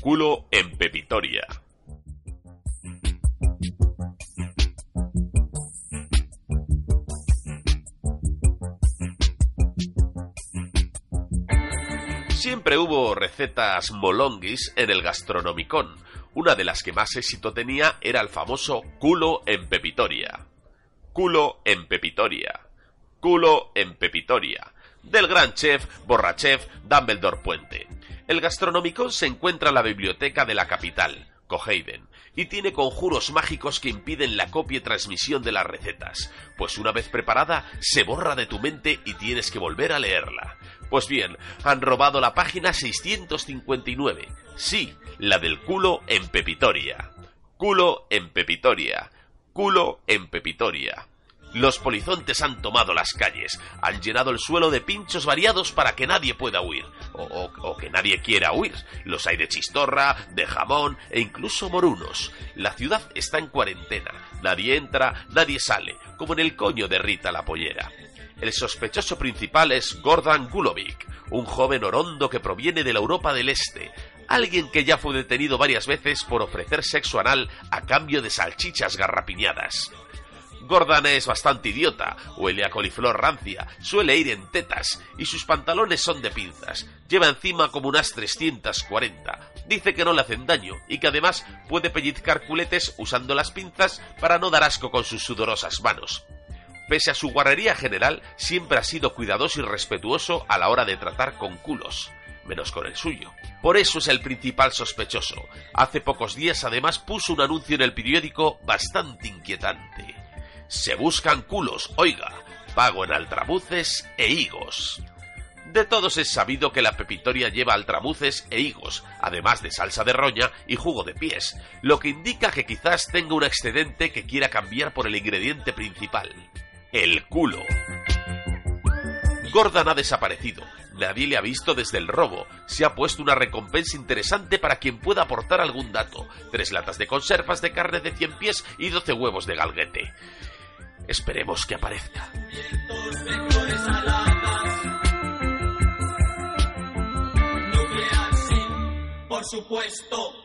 Culo en Pepitoria. Siempre hubo recetas molonguis en el gastronomicón. Una de las que más éxito tenía era el famoso culo en Pepitoria. Culo en Pepitoria. Culo en Pepitoria. Del gran chef, borrachef Dumbledore Puente. El Gastronomicon se encuentra en la biblioteca de la capital, Coheiden, y tiene conjuros mágicos que impiden la copia y transmisión de las recetas, pues una vez preparada se borra de tu mente y tienes que volver a leerla. Pues bien, han robado la página 659. Sí, la del culo en Pepitoria. Culo en Pepitoria. Culo en Pepitoria. Los polizontes han tomado las calles, han llenado el suelo de pinchos variados para que nadie pueda huir, o, que nadie quiera huir. Los hay de chistorra, de jamón e incluso morunos. La ciudad está en cuarentena, nadie entra, nadie sale, como en el coño de Rita la pollera. El sospechoso principal es Gordon Gulovic, un joven orondo que proviene de la Europa del Este, alguien que ya fue detenido varias veces por ofrecer sexo anal a cambio de salchichas garrapiñadas. Gordon es bastante idiota, huele a coliflor rancia, suele ir en tetas y sus pantalones son de pinzas. Lleva encima como unas 340. Dice que no le hacen daño y que además puede pellizcar culetes usando las pinzas para no dar asco con sus sudorosas manos. Pese a su guarrería general, siempre ha sido cuidadoso y respetuoso a la hora de tratar con culos menos con el suyo. Por eso es el principal sospechoso. Hace pocos días además puso un anuncio en el periódico bastante inquietante. Se buscan culos, oiga, pago en altramuces e higos. De todos es sabido que la pepitoria lleva altramuces e higos, además de salsa de roña y jugo de pies, lo que indica que quizás tenga un excedente que quiera cambiar por el ingrediente principal, el culo. Gordon ha desaparecido. Nadie le ha visto desde el robo. Se ha puesto una recompensa interesante para quien pueda aportar algún dato. Tres latas de conservas de carne de cien pies y doce huevos de galguete. Esperemos que aparezca. Por supuesto.